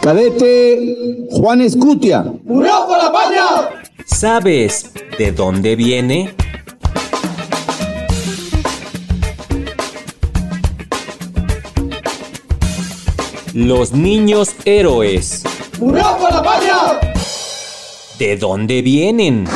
Cadete Juan Escutia. ¡Murió por la patria! ¿Sabes de dónde viene? Los niños héroes. ¡Murió por la patria! ¿De dónde vienen?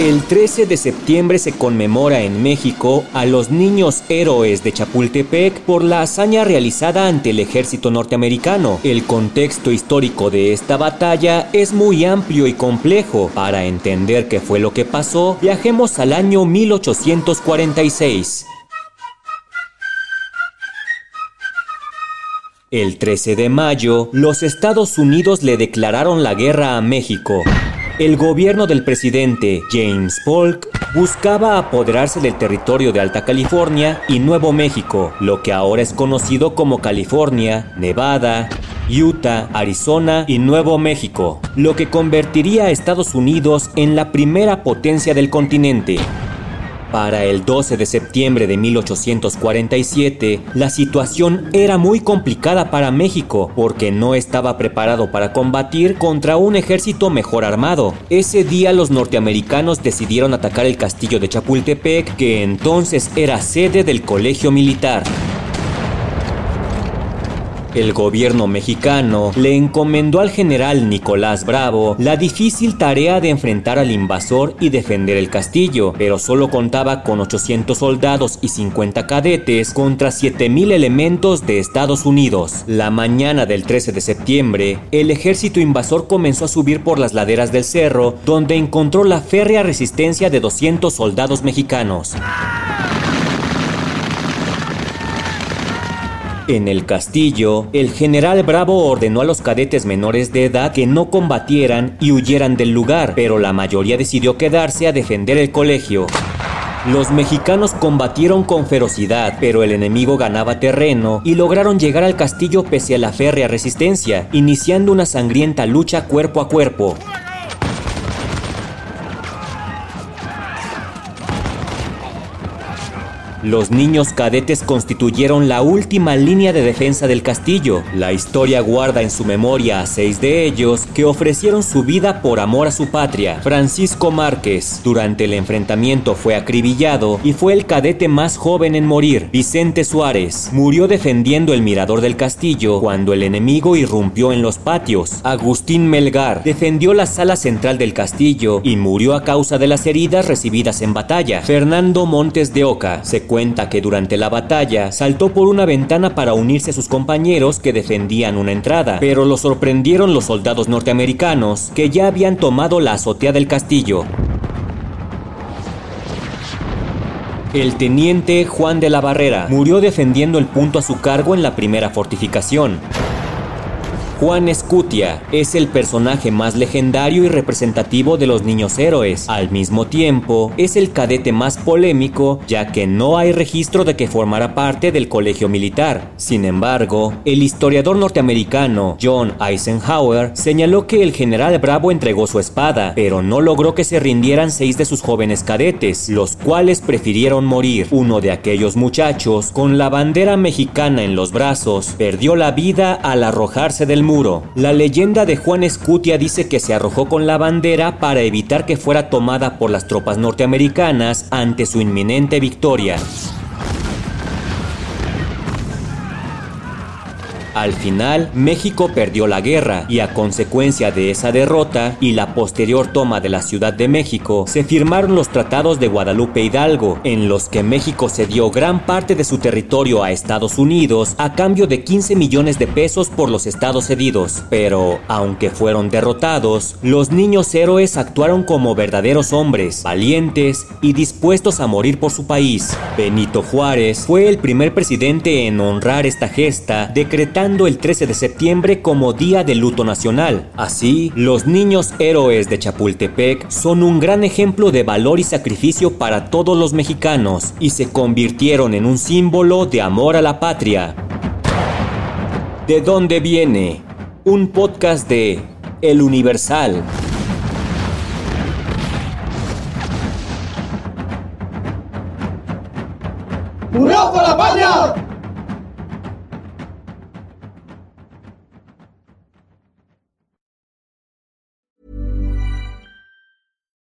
El 13 de septiembre se conmemora en México a los niños héroes de Chapultepec por la hazaña realizada ante el ejército norteamericano. El contexto histórico de esta batalla es muy amplio y complejo. Para entender qué fue lo que pasó, viajemos al año 1846. El 13 de mayo, los Estados Unidos le declararon la guerra a México. El gobierno del presidente James Polk buscaba apoderarse del territorio de Alta California y Nuevo México, lo que ahora es conocido como California, Nevada, Utah, Arizona y Nuevo México, lo que convertiría a Estados Unidos en la primera potencia del continente. Para el 12 de septiembre de 1847, la situación era muy complicada para México porque no estaba preparado para combatir contra un ejército mejor armado. Ese día los norteamericanos decidieron atacar el castillo de Chapultepec, que entonces era sede del colegio militar. El gobierno mexicano le encomendó al general Nicolás Bravo la difícil tarea de enfrentar al invasor y defender el castillo, pero solo contaba con 800 soldados y 50 cadetes contra 7.000 elementos de Estados Unidos. La mañana del 13 de septiembre, el ejército invasor comenzó a subir por las laderas del cerro, donde encontró la férrea resistencia de 200 soldados mexicanos. En el castillo, el general Bravo ordenó a los cadetes menores de edad que no combatieran y huyeran del lugar, pero la mayoría decidió quedarse a defender el colegio. Los mexicanos combatieron con ferocidad, pero el enemigo ganaba terreno y lograron llegar al castillo pese a la férrea resistencia, iniciando una sangrienta lucha cuerpo a cuerpo. Los niños cadetes constituyeron la última línea de defensa del castillo. La historia guarda en su memoria a seis de ellos que ofrecieron su vida por amor a su patria. Francisco Márquez, durante el enfrentamiento fue acribillado y fue el cadete más joven en morir. Vicente Suárez murió defendiendo el mirador del castillo cuando el enemigo irrumpió en los patios. Agustín Melgar defendió la sala central del castillo y murió a causa de las heridas recibidas en batalla. Fernando Montes de Oca se cuenta que durante la batalla saltó por una ventana para unirse a sus compañeros que defendían una entrada, pero lo sorprendieron los soldados norteamericanos que ya habían tomado la azotea del castillo. El teniente Juan de la Barrera murió defendiendo el punto a su cargo en la primera fortificación. Juan Escutia es el personaje más legendario y representativo de los niños héroes. Al mismo tiempo, es el cadete más polémico, ya que no hay registro de que formara parte del colegio militar. Sin embargo, el historiador norteamericano John Eisenhower señaló que el general Bravo entregó su espada, pero no logró que se rindieran seis de sus jóvenes cadetes, los cuales prefirieron morir. Uno de aquellos muchachos, con la bandera mexicana en los brazos, perdió la vida al arrojarse del La leyenda de Juan Escutia dice que se arrojó con la bandera para evitar que fuera tomada por las tropas norteamericanas ante su inminente victoria. Al final, México perdió la guerra y a consecuencia de esa derrota y la posterior toma de la Ciudad de México, se firmaron los tratados de Guadalupe Hidalgo, en los que México cedió gran parte de su territorio a Estados Unidos a cambio de 15 millones de pesos por los estados cedidos. Pero, aunque fueron derrotados, los niños héroes actuaron como verdaderos hombres, valientes y dispuestos a morir por su país. Benito Juárez fue el primer presidente en honrar esta gesta, decretando el 13 de septiembre como Día de Luto Nacional. Así, los niños héroes de Chapultepec son un gran ejemplo de valor y sacrificio para todos los mexicanos y se convirtieron en un símbolo de amor a la patria. ¿De dónde viene? Un podcast de El Universal. ¡Murió por la patria!